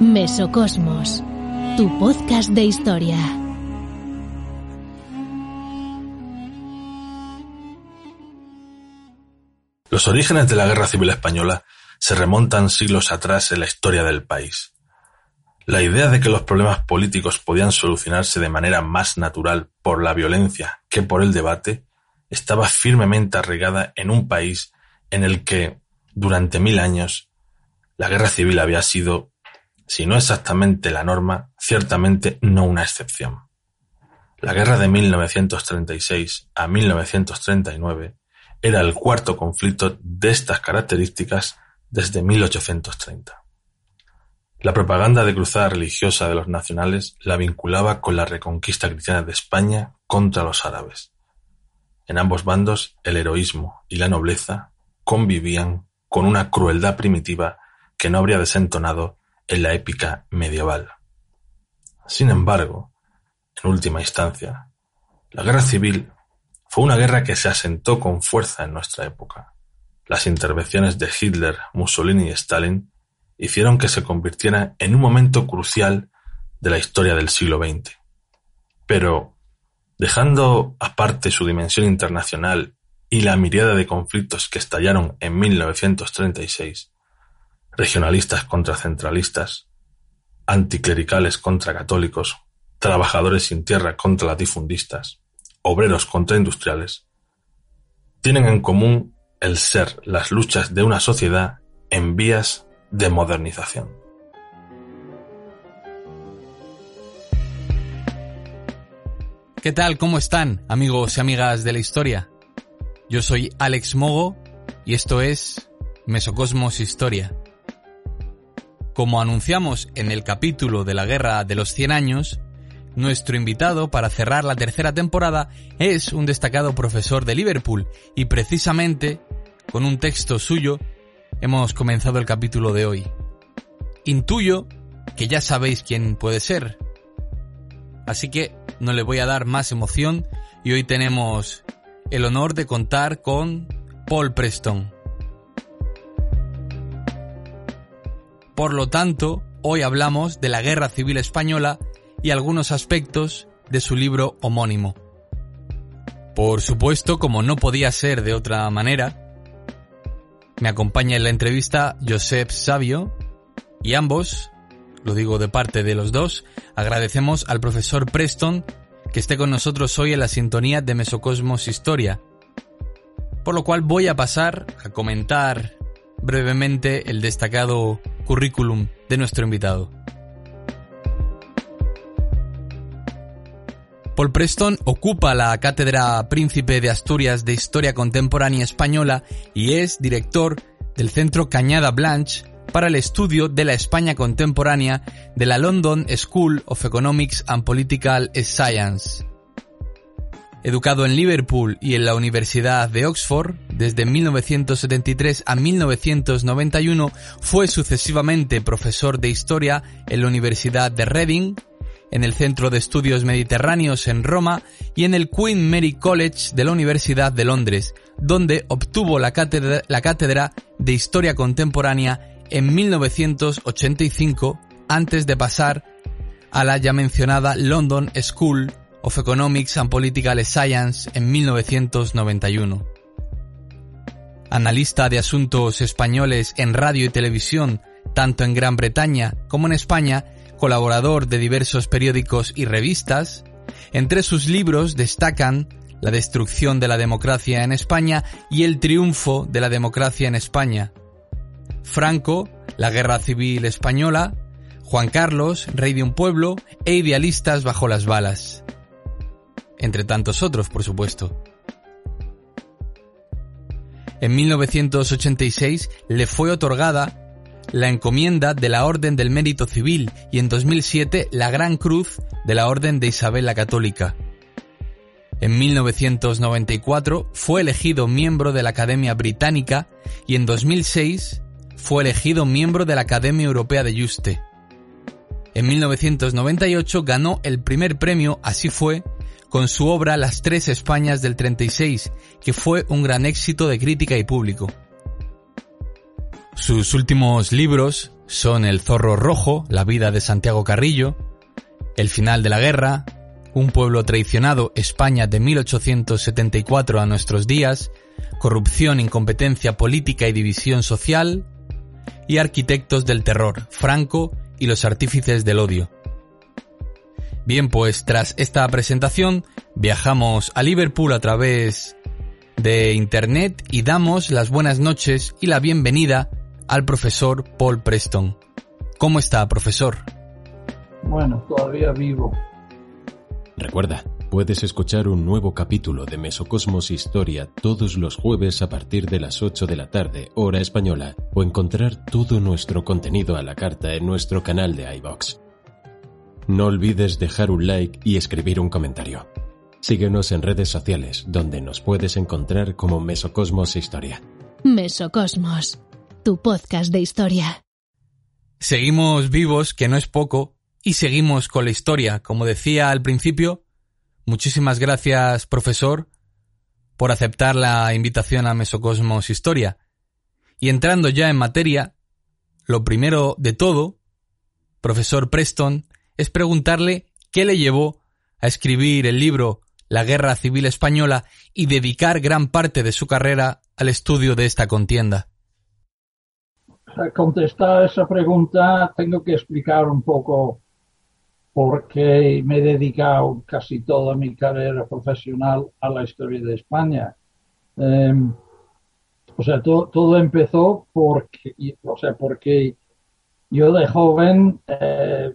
Mesocosmos, tu podcast de historia. Los orígenes de la Guerra Civil Española se remontan siglos atrás en la historia del país. La idea de que los problemas políticos podían solucionarse de manera más natural por la violencia que por el debate estaba firmemente arraigada en un país en el que, durante mil años, la guerra civil había sido, si no exactamente la norma, ciertamente no una excepción. La guerra de 1936 a 1939 era el cuarto conflicto de estas características desde 1830. La propaganda de cruzada religiosa de los nacionales la vinculaba con la reconquista cristiana de España contra los árabes. En ambos bandos el heroísmo y la nobleza convivían con una crueldad primitiva que no habría desentonado en la épica medieval. Sin embargo, en última instancia, la guerra civil fue una guerra que se asentó con fuerza en nuestra época. Las intervenciones de Hitler, Mussolini y Stalin hicieron que se convirtiera en un momento crucial de la historia del siglo XX. Pero, dejando aparte su dimensión internacional y la mirada de conflictos que estallaron en 1936, regionalistas contra centralistas, anticlericales contra católicos, trabajadores sin tierra contra latifundistas, obreros contra industriales, tienen en común el ser las luchas de una sociedad en vías de modernización. ¿Qué tal? ¿Cómo están, amigos y amigas de la historia? Yo soy Alex Mogo y esto es Mesocosmos Historia. Como anunciamos en el capítulo de la Guerra de los Cien Años, nuestro invitado para cerrar la tercera temporada es un destacado profesor de Liverpool y precisamente con un texto suyo hemos comenzado el capítulo de hoy. Intuyo que ya sabéis quién puede ser. Así que no le voy a dar más emoción y hoy tenemos el honor de contar con Paul Preston. Por lo tanto, hoy hablamos de la Guerra Civil Española y algunos aspectos de su libro homónimo. Por supuesto, como no podía ser de otra manera, me acompaña en la entrevista Josep Sabio y ambos, lo digo de parte de los dos, agradecemos al profesor Preston que esté con nosotros hoy en la sintonía de Mesocosmos Historia. Por lo cual voy a pasar a comentar brevemente el destacado currículum de nuestro invitado. Paul Preston ocupa la Cátedra Príncipe de Asturias de Historia Contemporánea Española y es director del Centro Cañada Blanche para el estudio de la España contemporánea de la London School of Economics and Political Science. Educado en Liverpool y en la Universidad de Oxford, desde 1973 a 1991 fue sucesivamente profesor de historia en la Universidad de Reading, en el Centro de Estudios Mediterráneos en Roma y en el Queen Mary College de la Universidad de Londres, donde obtuvo la cátedra, de Historia Contemporánea en 1985 antes de pasar a la ya mencionada London School of Economics and Political Science en 1991. Analista de asuntos españoles en radio y televisión, tanto en Gran Bretaña como en España, colaborador de diversos periódicos y revistas, entre sus libros destacan La destrucción de la democracia en España y El triunfo de la democracia en España, Franco, La guerra civil española, Juan Carlos, Rey de un pueblo e Idealistas bajo las balas. Entre tantos otros, por supuesto. En 1986 le fue otorgada la encomienda de la Orden del Mérito Civil y en 2007 la Gran Cruz de la Orden de Isabel la Católica. En 1994 fue elegido miembro de la Academia Británica y en 2006 fue elegido miembro de la Academia Europea de Juste. En 1998 ganó el primer premio Así fue con su obra Las Tres Españas del 36, que fue un gran éxito de crítica y público. Sus últimos libros son El Zorro Rojo, La vida de Santiago Carrillo, El final de la guerra, Un pueblo traicionado, España de 1874 a nuestros días, Corrupción, incompetencia política y división social, y Arquitectos del Terror, Franco y los artífices del odio. Bien, pues tras esta presentación viajamos a Liverpool a través de Internet y damos las buenas noches y la bienvenida al profesor Paul Preston. ¿Cómo está, profesor? Bueno, todavía vivo. Recuerda, puedes escuchar un nuevo capítulo de Mesocosmos Historia todos los jueves a partir de las 8 de la tarde, hora española, o encontrar todo nuestro contenido a la carta en nuestro canal de iBox. No olvides dejar un like y escribir un comentario. Síguenos en redes sociales, donde nos puedes encontrar como Mesocosmos Historia. Mesocosmos, tu podcast de historia. Seguimos vivos, que no es poco, y seguimos con la historia. Como decía al principio, muchísimas gracias, profesor, por aceptar la invitación a Mesocosmos Historia. Y entrando ya en materia, lo primero de todo, profesor Preston, es preguntarle qué le llevó a escribir el libro La Guerra Civil Española y dedicar gran parte de su carrera al estudio de esta contienda. Para contestar esa pregunta tengo que explicar un poco por qué me he dedicado casi toda mi carrera profesional a la historia de España. Eh, o sea, to, todo empezó porque, o sea, porque yo de joven eh,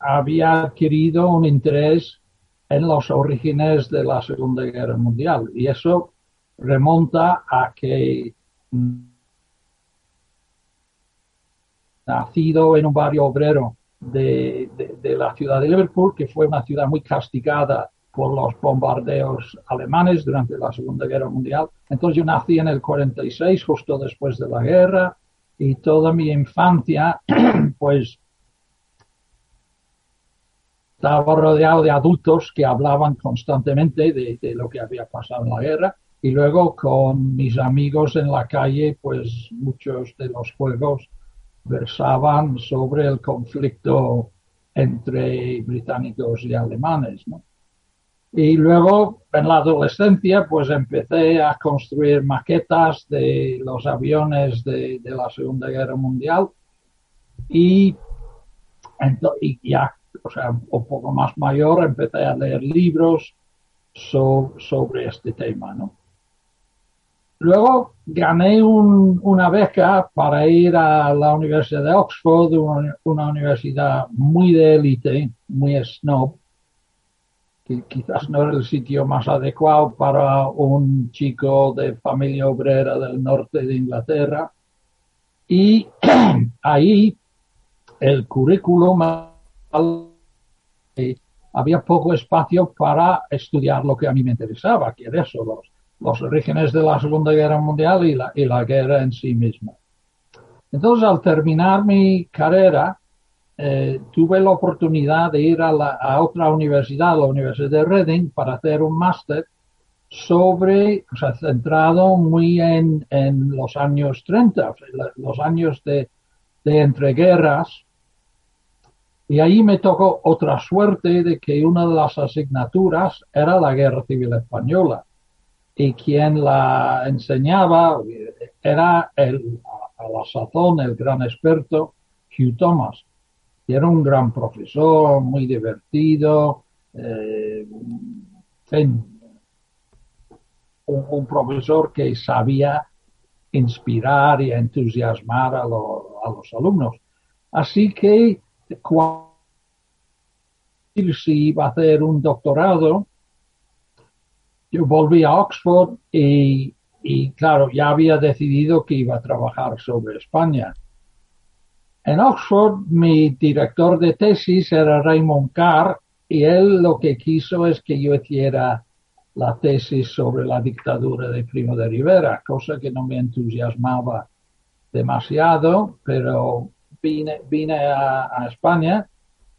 había adquirido un interés en los orígenes de la Segunda Guerra Mundial y eso remonta a que nacido en un barrio obrero de, de, la ciudad de Liverpool, que fue una ciudad muy castigada por los bombardeos alemanes durante la Segunda Guerra Mundial. Entonces yo nací en el 46, justo después de la guerra, y toda mi infancia, pues estaba rodeado de adultos que hablaban constantemente de, de, lo que había pasado en la guerra y luego con mis amigos en la calle, pues muchos de los juegos versaban sobre el conflicto entre británicos y alemanes, ¿no? Y luego, en la adolescencia, pues empecé a construir maquetas de los aviones de, de la Segunda Guerra Mundial y, y ya o sea, un poco más mayor, empecé a leer libros so, sobre este tema, ¿no? Luego gané un, una beca para ir a la Universidad de Oxford, una, una universidad muy de élite, muy snob, que quizás no era el sitio más adecuado para un chico de familia obrera del norte de Inglaterra. Y ahí el currículum había poco espacio para estudiar lo que a mí me interesaba, que era eso, los, los orígenes de la Segunda Guerra Mundial y la, y la guerra en sí misma. Entonces, al terminar mi carrera, eh, tuve la oportunidad de ir a, la, a, otra universidad, la Universidad de Reading, para hacer un máster sobre, o sea, centrado muy en, en los años 30, o sea, los años de, de entreguerras, y ahí me tocó otra suerte de que una de las asignaturas era la Guerra Civil Española. Y quien la enseñaba era el, a la sazón el gran experto Hugh Thomas. Y era un gran profesor, muy divertido, eh, un, profesor que sabía inspirar y entusiasmar a los alumnos. Así que cuando si iba a hacer un doctorado, yo volví a Oxford y y claro, ya había decidido que iba a trabajar sobre España. En Oxford, mi director de tesis era Raymond Carr y él lo que quiso es que yo hiciera la tesis sobre la dictadura de Primo de Rivera, cosa que no me entusiasmaba demasiado, pero vine, vine a, España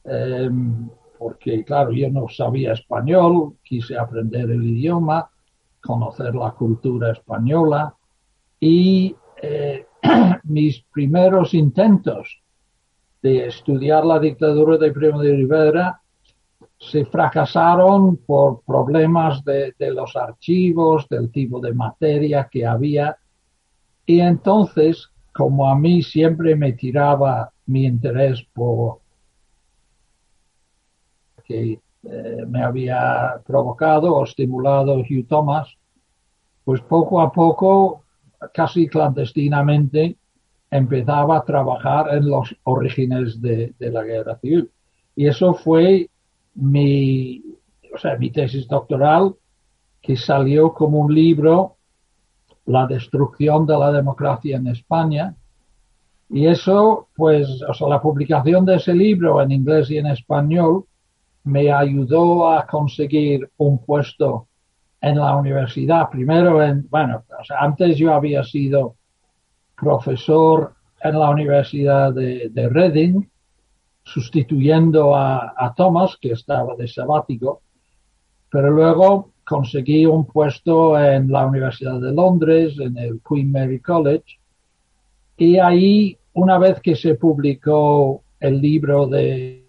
em, porque, claro, yo no sabía español, quise aprender el idioma, conocer la cultura española y eh, mis primeros intentos de estudiar la dictadura de Primo de Rivera se fracasaron por problemas de, los archivos, del tipo de materia que había. Y entonces, como a mí siempre me tiraba mi interés por que eh, me había provocado o estimulado Hugh Thomas, pues poco a poco, casi clandestinamente, empezaba a trabajar en los orígenes de, de la guerra civil. Y eso fue mi, o sea, mi tesis doctoral, que salió como un libro, La destrucción de la democracia en España. Y eso, pues, o sea, la publicación de ese libro en inglés y en español me ayudó a conseguir un puesto en la universidad. Primero, en, bueno, o sea, antes yo había sido profesor en la Universidad de, de Reading sustituyendo a, Thomas, que estaba de sabático, pero luego conseguí un puesto en la Universidad de Londres, en el Queen Mary College, y ahí, una vez que se publicó el libro de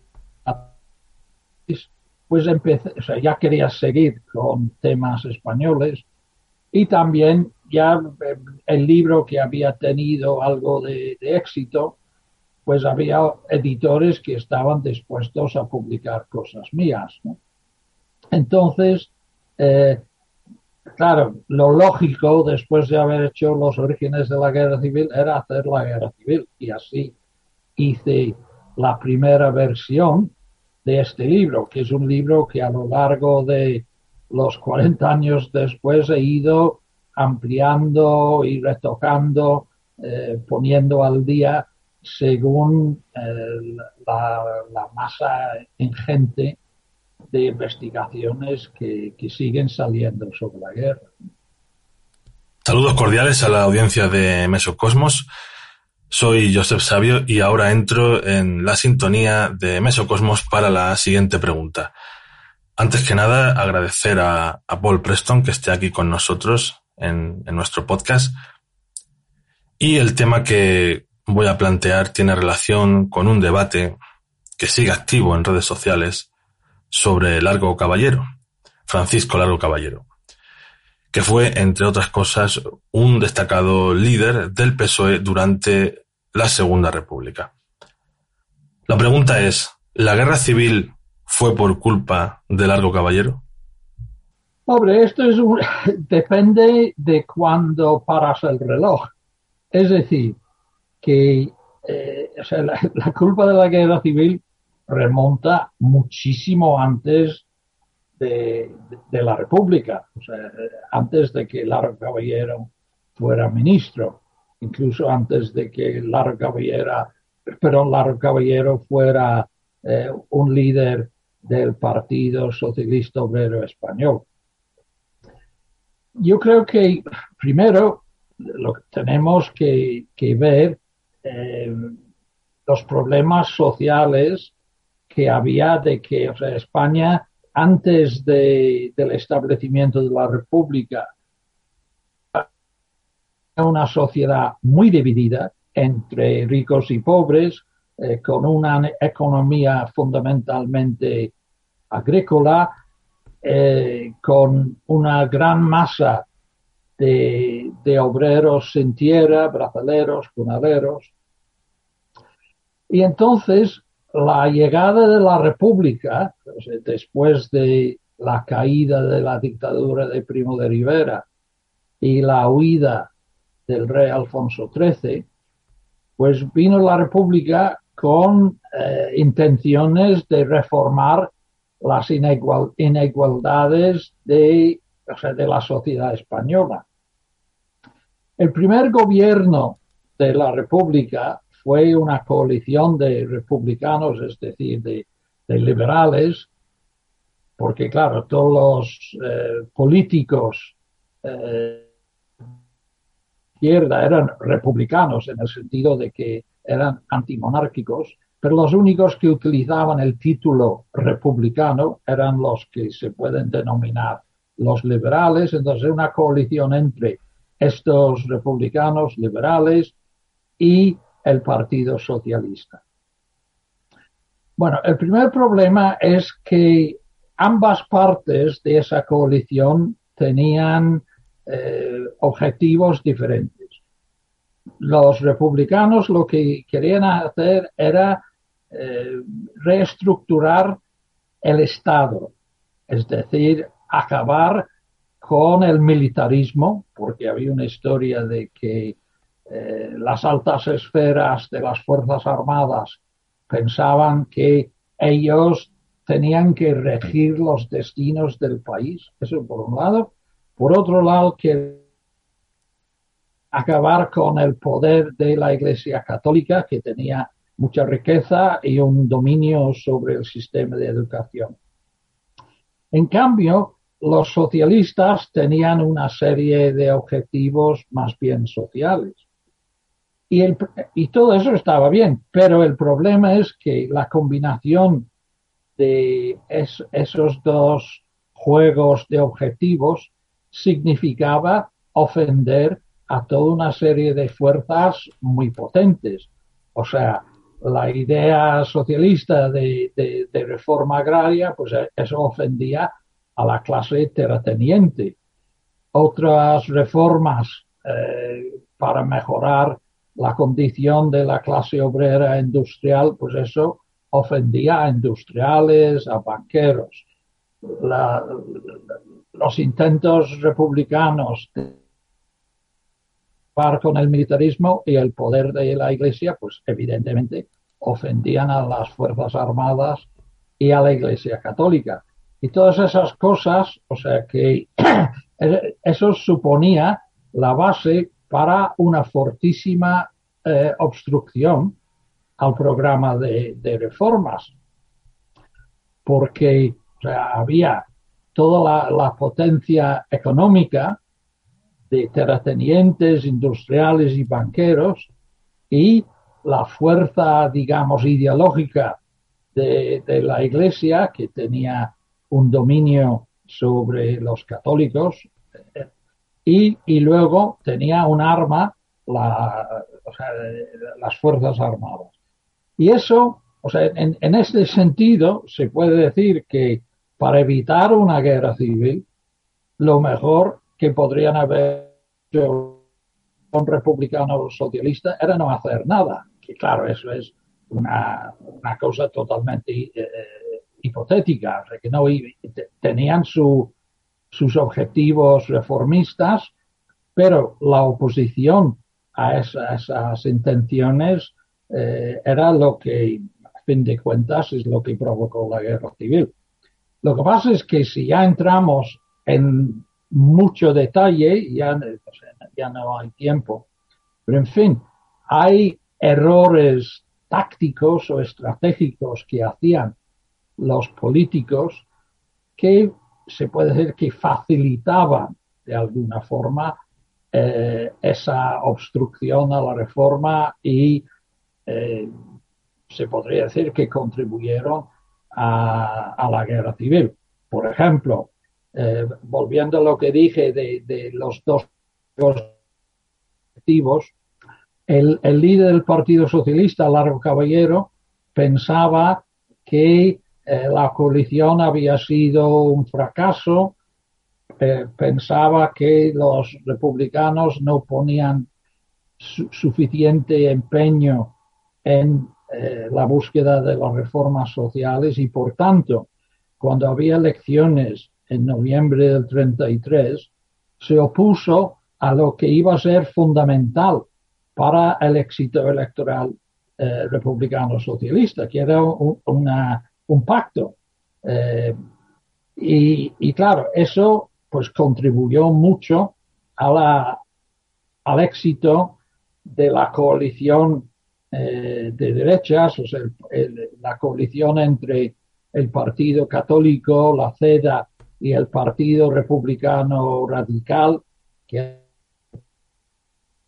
pues empecé, o sea, ya quería seguir con temas españoles y también ya eh, el libro que había tenido algo de éxito, pues había editores que estaban dispuestos a publicar cosas mías. Entonces, eh, claro, lo lógico después de haber hecho los orígenes de la guerra civil era hacer la guerra civil. Y así hice la primera versión de este libro, que es un libro que a lo largo de los 40 años después he ido ampliando y retocando, eh, poniendo al día según eh, la, masa ingente de investigaciones que, siguen saliendo sobre la guerra. Saludos cordiales a la audiencia de Mesocosmos. Soy Joseph Sabio y ahora entro en la sintonía de Mesocosmos para la siguiente pregunta. Antes que nada, agradecer a, Paul Preston que esté aquí con nosotros en nuestro podcast. Y el tema que, voy a plantear tiene relación con un debate que sigue activo en redes sociales sobre Largo Caballero, Francisco Largo Caballero, que fue, entre otras cosas, un destacado líder del PSOE durante la Segunda República. La pregunta es, ¿la guerra civil fue por culpa de Largo Caballero? Hombre, esto es un... depende de cuándo paras el reloj. Es decir, que eh, la, culpa de la guerra civil remonta muchísimo antes de, la República, sea, antes de que Largo Caballero fuera ministro, incluso antes de que Largo Caballero, perdón, Largo Caballero fuera eh, un líder del Partido Socialista Obrero Español. Yo creo que primero lo que tenemos que, que ver eh, los problemas sociales que había de que España antes del establecimiento de la República era una sociedad muy dividida entre ricos y pobres, eh, con una economía fundamentalmente agrícola, eh, con una gran masa de, obreros sin tierra, brazaleros, cunaderos. Y entonces la llegada de la República, después de la caída de la dictadura de Primo de Rivera y la huida del rey Alfonso XIII, pues vino la República con eh, intenciones de reformar las inigualdades de, de la sociedad española. el primer gobierno de la República fue una coalición de republicanos, es decir, de, liberales, porque claro, todos los eh, políticos eh, izquierda eran republicanos en el sentido de que eran antimonárquicos, pero los únicos que utilizaban el título republicano eran los que se pueden denominar los liberales, entonces una coalición entre estos republicanos liberales y el Partido Socialista. Bueno, el primer problema es que ambas partes de esa coalición tenían eh, objetivos diferentes. Los republicanos lo que querían hacer era eh, reestructurar el Estado, es decir, acabar con el militarismo, porque había una historia de que eh, las altas esferas de las Fuerzas Armadas pensaban que ellos tenían que regir los destinos del país, eso por un lado. Por otro lado, que acabar con el poder de la Iglesia Católica, que tenía mucha riqueza y un dominio sobre el sistema de educación. En cambio, los socialistas tenían una serie de objetivos más bien sociales. Y, y todo eso estaba bien, pero el problema es que la combinación de esos dos juegos de objetivos significaba ofender a toda una serie de fuerzas muy potentes. O sea, la idea socialista de, reforma agraria, pues eso ofendía a la clase terrateniente. Otras reformas eh, para mejorar la condición de la clase obrera industrial, pues eso ofendía a industriales, a banqueros. los intentos republicanos de con el militarismo y el poder de la Iglesia, pues evidentemente ofendían a las Fuerzas Armadas y a la Iglesia Católica. Y todas esas cosas, o sea que eso suponía la base para una fortísima eh, obstrucción al programa de, reformas, porque había toda la, potencia económica de terratenientes, industriales y banqueros y la fuerza, digamos, ideológica de, la Iglesia, que tenía un dominio sobre los católicos, y, luego tenía un arma, las Fuerzas Armadas. Y eso, o sea, en, en este sentido, se puede decir que para evitar una guerra civil, lo mejor que podrían haber hecho un republicano socialista era no hacer nada. Que claro, eso es una, cosa totalmente eh, hipotética, que no tenían sus objetivos reformistas, pero la oposición a, esas intenciones eh, era lo que, a fin de cuentas, es lo que provocó la guerra civil. Lo que pasa es que si ya entramos en mucho detalle, ya, ya no hay tiempo. Pero en fin, hay errores tácticos o estratégicos que hacían los políticos que se puede decir que facilitaban de alguna forma eh, esa obstrucción a la reforma y eh, se podría decir que contribuyeron a, la guerra civil. Por ejemplo, eh, volviendo a lo que dije de, los dos objetivos, el, líder del Partido Socialista, Largo Caballero, pensaba que eh, la coalición había sido un fracaso, eh, pensaba que los republicanos no ponían suficiente empeño en la búsqueda de las reformas sociales y por tanto, cuando había elecciones en noviembre del 33, se opuso a lo que iba a ser fundamental para el éxito electoral eh, republicano socialista, que era un, pacto. Eh, y, claro, eso pues contribuyó mucho a la al éxito de la coalición eh, de derechas, o sea, la coalición entre el Partido Católico, la CEDA y el Partido Republicano Radical, que ha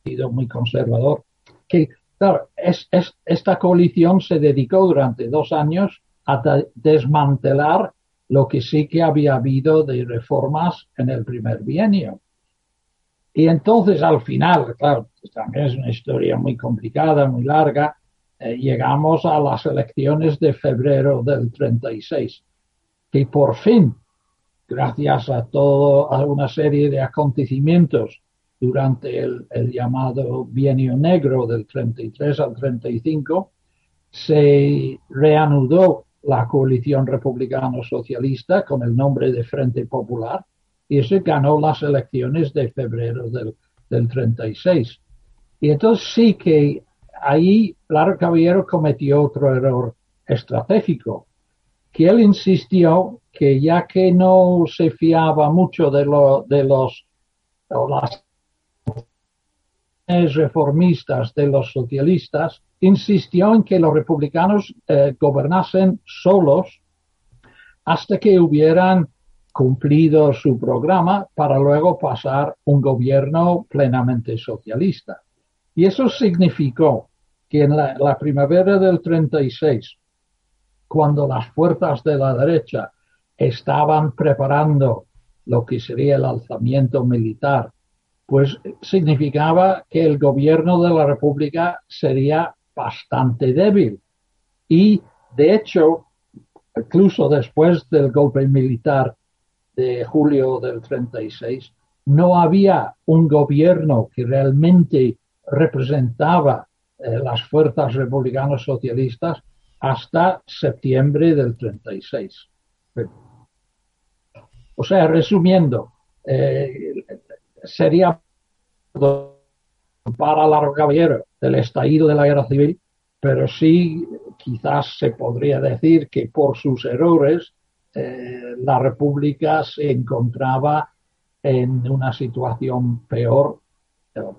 sido muy conservador, que claro, es, esta coalición se dedicó durante dos años a desmantelar lo que sí que había habido de reformas en el primer bienio. Y entonces al final, claro, también es una historia muy complicada, muy larga, eh, llegamos a las elecciones de febrero del 36, que por fin, gracias a todo, a una serie de acontecimientos durante el, el llamado bienio negro del 33 al 35, se reanudó la coalición republicano-socialista con el nombre de Frente Popular y ese ganó las elecciones de febrero del, del 36. Y entonces sí que ahí Lara Caballero cometió otro error estratégico, que él insistió que ya que no se fiaba mucho de, lo, de los las reformistas de los socialistas, insistió en que los republicanos eh, gobernasen solos hasta que hubieran cumplido su programa para luego pasar un gobierno plenamente socialista. Y eso significó que en la, primavera del 36, cuando las fuerzas de la derecha estaban preparando lo que sería el alzamiento militar, pues significaba que el gobierno de la República sería bastante débil. Y de hecho, incluso después del golpe militar de julio del 36, no había un gobierno que realmente representaba eh, las fuerzas republicanas socialistas hasta septiembre del 36. O sea, resumiendo, eh, sería para Largo Caballero del estallido de la guerra civil, pero sí quizás se podría decir que por sus errores eh, la República se encontraba en una situación peor,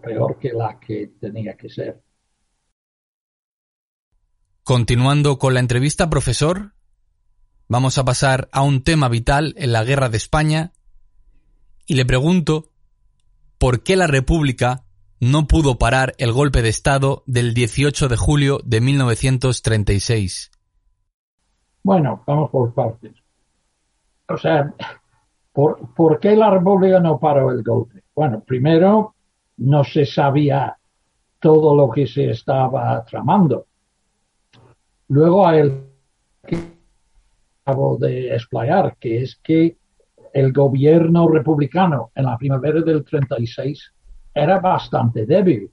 peor que la que tenía que ser. Continuando con la entrevista, profesor, vamos a pasar a un tema vital en la guerra de España y le pregunto por qué la República no pudo parar el golpe de Estado del 18 de julio de 1936. Bueno, vamos por partes o sea, ¿por, ¿por qué la República no paró el golpe? Bueno, primero, no se sabía todo lo que se estaba tramando. Luego hay el que acabo de explayar, que es que el gobierno republicano en la primavera del 36 era bastante débil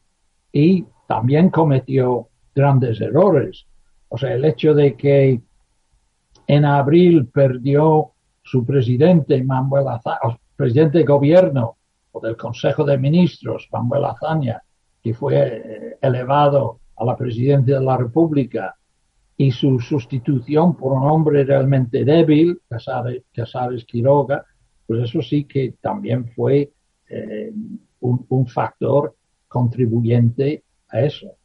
y también cometió grandes errores. O sea, el hecho de que en abril perdió su presidente, Manuel Azaña, presidente de gobierno o del Consejo de Ministros, Manuel Azaña, que fue eh, elevado a la presidencia de la República, y su sustitución por un hombre realmente débil, Casares, Casares Quiroga, pues eso sí que también fue eh, un, factor contribuyente a eso.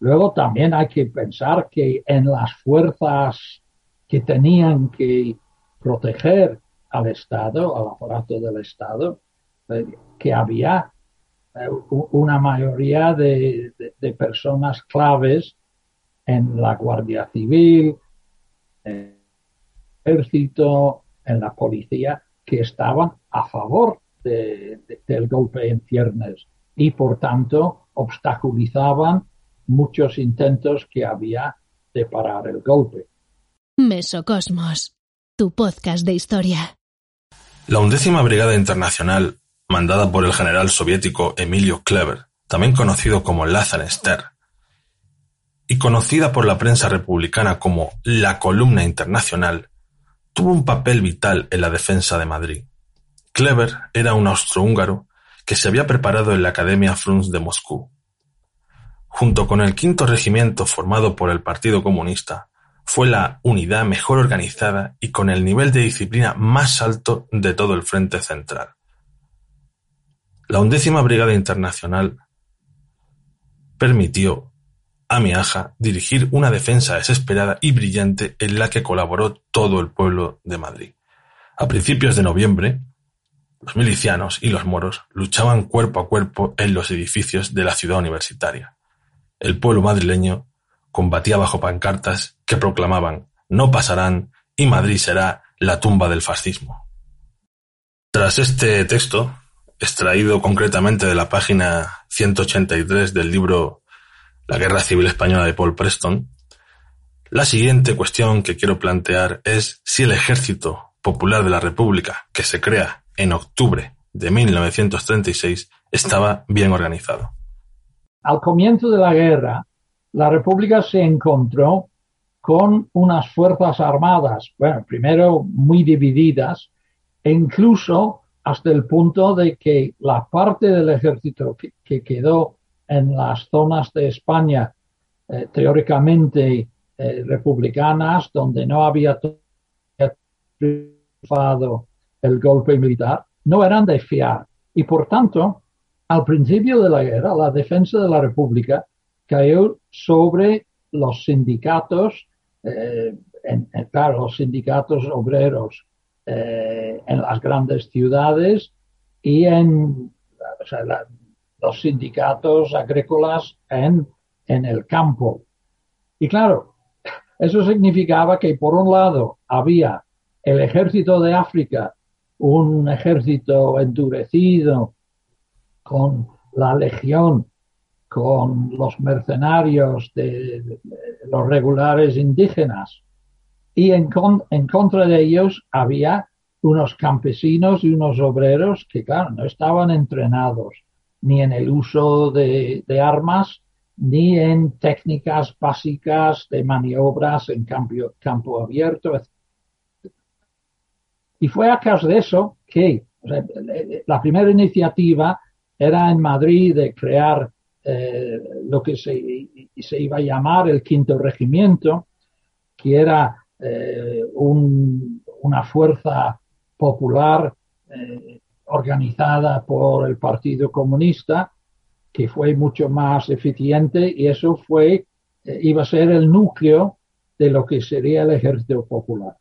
Luego también hay que pensar que en las fuerzas que tenían que proteger al Estado, al aparato del Estado, eh, que había eh, una mayoría de, personas claves en la Guardia Civil, en el ejército, en la policía, que estaban a favor del golpe en ciernes y por tanto obstaculizaban muchos intentos que había de parar el golpe. Mesocosmos tu podcast de historia. La undécima Brigada Internacional, mandada por el general soviético Emilio Kleber, también conocido como Lazar y conocida por la prensa republicana como la Columna Internacional, tuvo un papel vital en la defensa de Madrid. Kleber era un austrohúngaro que se había preparado en la Academia Fruns de Moscú. Junto con el quinto regimiento formado por el Partido Comunista, fue la unidad mejor organizada y con el nivel de disciplina más alto de todo el Frente Central. La undécima Brigada Internacional permitió Miaja dirigir una defensa desesperada y brillante en la que colaboró todo el pueblo de Madrid. A principios de noviembre, los milicianos y los moros luchaban cuerpo a cuerpo en los edificios de la ciudad universitaria. El pueblo madrileño combatía bajo pancartas que proclamaban no pasarán y Madrid será la tumba del fascismo. Tras este texto, extraído concretamente de la página 183 del libro La Guerra Civil Española de Paul Preston, la siguiente cuestión que quiero plantear es si el Ejército Popular de la República, que se crea en octubre de 1936, estaba bien organizado. Al comienzo de la guerra, la República se encontró con unas fuerzas armadas, bueno, primero muy divididas, e incluso hasta el punto de que la parte del ejército que, quedó en las zonas de España eh, teóricamente eh, republicanas, donde no había triunfado el golpe militar, no eran de fiar. Y por tanto, al principio de la guerra, la defensa de la República cayó sobre los sindicatos, eh, en, claro, los sindicatos obreros eh, en las grandes ciudades y en los sindicatos agrícolas en, en el campo. Y claro, eso significaba que por un lado había el ejército de África, un ejército endurecido con la legión con los mercenarios de, los regulares indígenas y en, contra de ellos había unos campesinos y unos obreros que, claro, no estaban entrenados ni en el uso de, armas ni en técnicas básicas de maniobras en campo abierto. Y fue a causa de eso que la primera iniciativa era en Madrid de crear eh, lo que se, iba a llamar el quinto regimiento, que era eh, una fuerza popular eh, organizada por el Partido Comunista, que fue mucho más eficiente y eso fue, iba a ser el núcleo de lo que sería el ejército popular.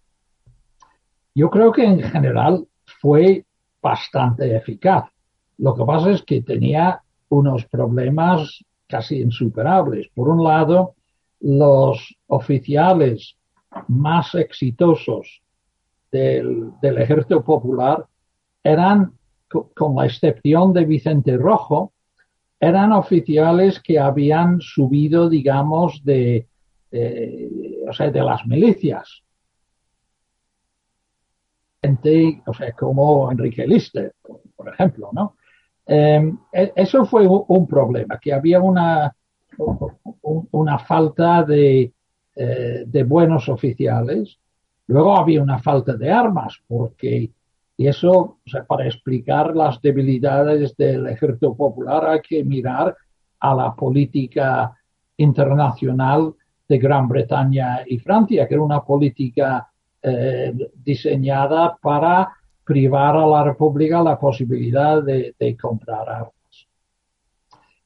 Yo creo que en general fue bastante eficaz. Lo que pasa es que tenía unos problemas casi insuperables. Por un lado, los oficiales más exitosos del, ejército popular eran, con la excepción de Vicente Rojo, eran oficiales que habían subido, digamos, de, o sea, de las milicias. O sea, como Enrique Lister, por ejemplo, ¿no? Em, e, eso fue un problema, que había una, una falta de, eh, de buenos oficiales. Luego había una falta de armas, porque, y eso, para explicar las debilidades del ejército popular hay que mirar a la política internacional de Gran Bretaña y Francia, que era una política eh, diseñada para privar a la República la posibilidad de, comprar armas.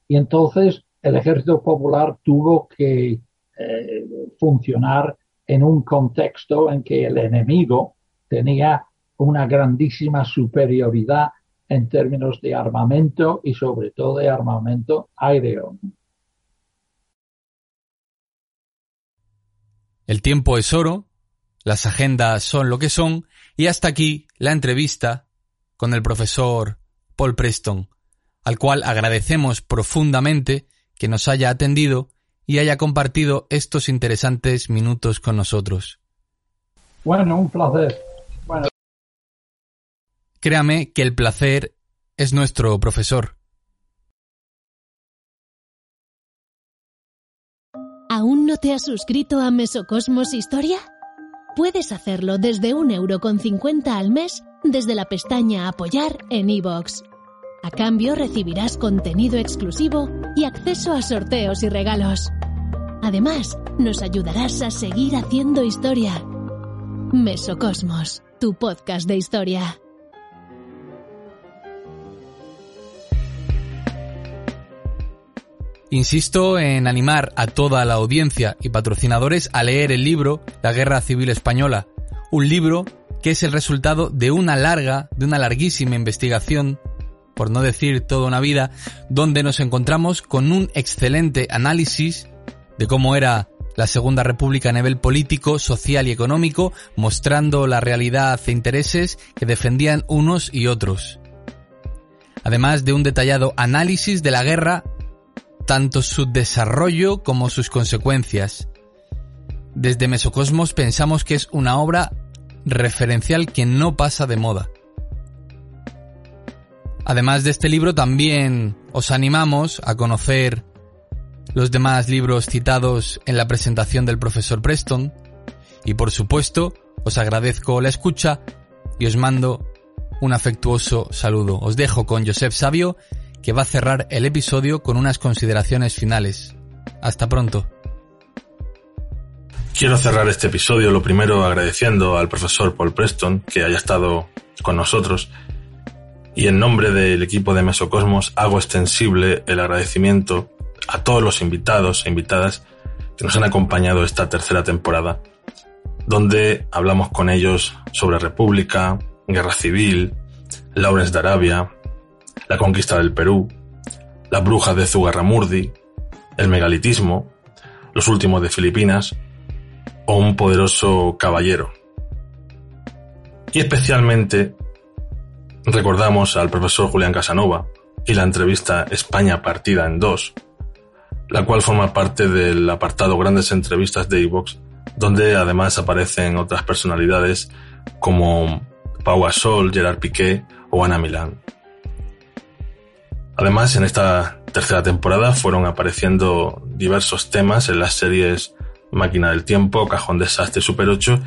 Y entonces el ejército popular tuvo que eh, funcionar en un contexto en que el enemigo tenía una grandísima superioridad en términos de armamento y sobre todo de armamento aéreo. El tiempo es oro, las agendas son lo que son y hasta aquí la entrevista con el profesor Paul Preston, al cual agradecemos profundamente que nos haya atendido y haya compartido estos interesantes minutos con nosotros. Bueno, un placer. Créame que el placer es nuestro profesor. ¿Aún no te has suscrito a Mesocosmos Historia? Puedes hacerlo desde un euro con al mes desde la pestaña Apoyar en iVoox. A cambio recibirás contenido exclusivo y acceso a sorteos y regalos. Además, nos ayudarás a seguir haciendo historia. Mesocosmos, tu podcast de historia. Insisto en animar a toda la audiencia y patrocinadores a leer el libro La Guerra Civil Española, un libro que es el resultado de una larga, de una larguísima investigación, por no decir toda una vida, donde nos encontramos con un excelente análisis de cómo era la Segunda República a nivel político, social y económico, mostrando la realidad e intereses que defendían unos y otros. Además de un detallado análisis de la guerra tanto su desarrollo como sus consecuencias. Desde Mesocosmos pensamos que es una obra referencial que no pasa de moda. Además de este libro también os animamos a conocer los demás libros citados en la presentación del profesor Preston y por supuesto os agradezco la escucha y os mando un afectuoso saludo. Os dejo con Joseph Sabio que va a cerrar el episodio con unas consideraciones finales. Hasta pronto. Quiero cerrar este episodio lo primero agradeciendo al profesor Paul Preston que haya estado con nosotros y en nombre del equipo de Mesocosmos hago extensible el agradecimiento a todos los invitados e invitadas que nos han acompañado esta tercera temporada, donde hablamos con ellos sobre República, Guerra Civil, Lawrence de Arabia, la conquista del Perú, las brujas de Zugarramurdi, el megalitismo, los últimos de Filipinas o un poderoso caballero. Y especialmente recordamos al profesor Julián Casanova y la entrevista España partida en dos, la cual forma parte del apartado Grandes Entrevistas de Evox, donde además aparecen otras personalidades como Pau Gasol, Gerard Piqué o Ana Milán. Además, en esta tercera temporada fueron apareciendo diversos temas en las series Máquina del Tiempo, Cajón Desastre Super 8,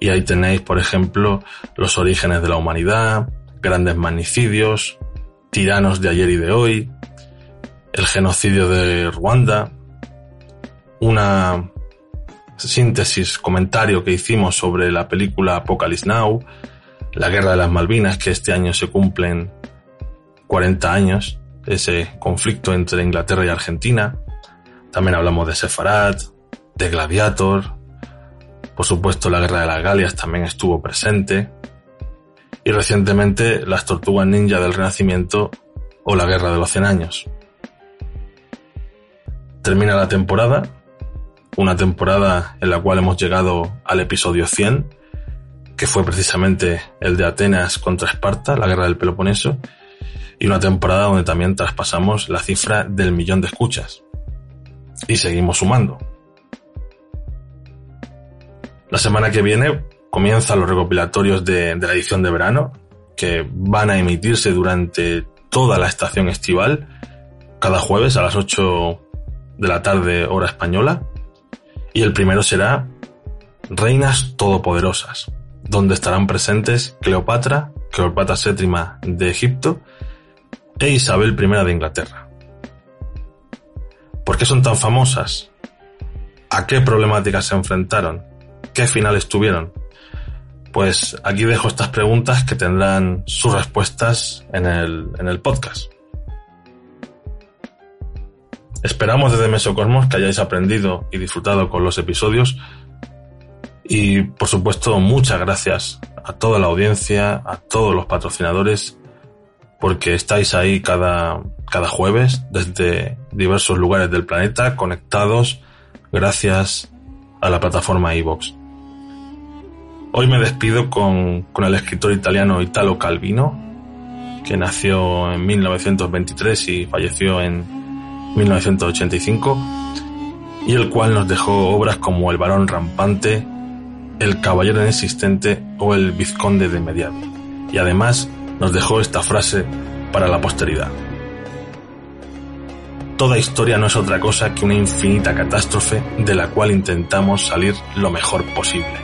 y ahí tenéis, por ejemplo, los orígenes de la humanidad, grandes magnicidios, tiranos de ayer y de hoy, el genocidio de Ruanda, una síntesis, comentario que hicimos sobre la película Apocalypse Now, la guerra de las Malvinas, que este año se cumplen 40 años, ese conflicto entre Inglaterra y Argentina. También hablamos de Sefarad, de Gladiator. Por supuesto, la Guerra de las Galias también estuvo presente. Y recientemente las Tortugas Ninja del Renacimiento o la Guerra de los Cien Años. Termina la temporada, una temporada en la cual hemos llegado al episodio 100, que fue precisamente el de Atenas contra Esparta, la guerra del Peloponeso, y una temporada donde también traspasamos la cifra del millón de escuchas. Y seguimos sumando. La semana que viene comienzan los recopilatorios de, la edición de verano, que van a emitirse durante toda la estación estival, cada jueves a las 8 de la tarde hora española. Y el primero será Reinas Todopoderosas, donde estarán presentes Cleopatra, Cleopatra VII de Egipto, e Isabel I de Inglaterra. ¿Por qué son tan famosas? ¿A qué problemáticas se enfrentaron? ¿Qué finales tuvieron? Pues aquí dejo estas preguntas que tendrán sus respuestas en el, en el podcast. Esperamos desde Mesocosmos que hayáis aprendido y disfrutado con los episodios y por supuesto muchas gracias a toda la audiencia, a todos los patrocinadores porque estáis ahí cada, cada jueves desde diversos lugares del planeta conectados gracias a la plataforma iVox. Hoy me despido con, con el escritor italiano Italo Calvino, que nació en 1923 y falleció en 1985, y el cual nos dejó obras como El varón rampante, El caballero inexistente o El vizconde de Mediado. Y además nos dejó esta frase para la posteridad. Toda historia no es otra cosa que una infinita catástrofe de la cual intentamos salir lo mejor posible.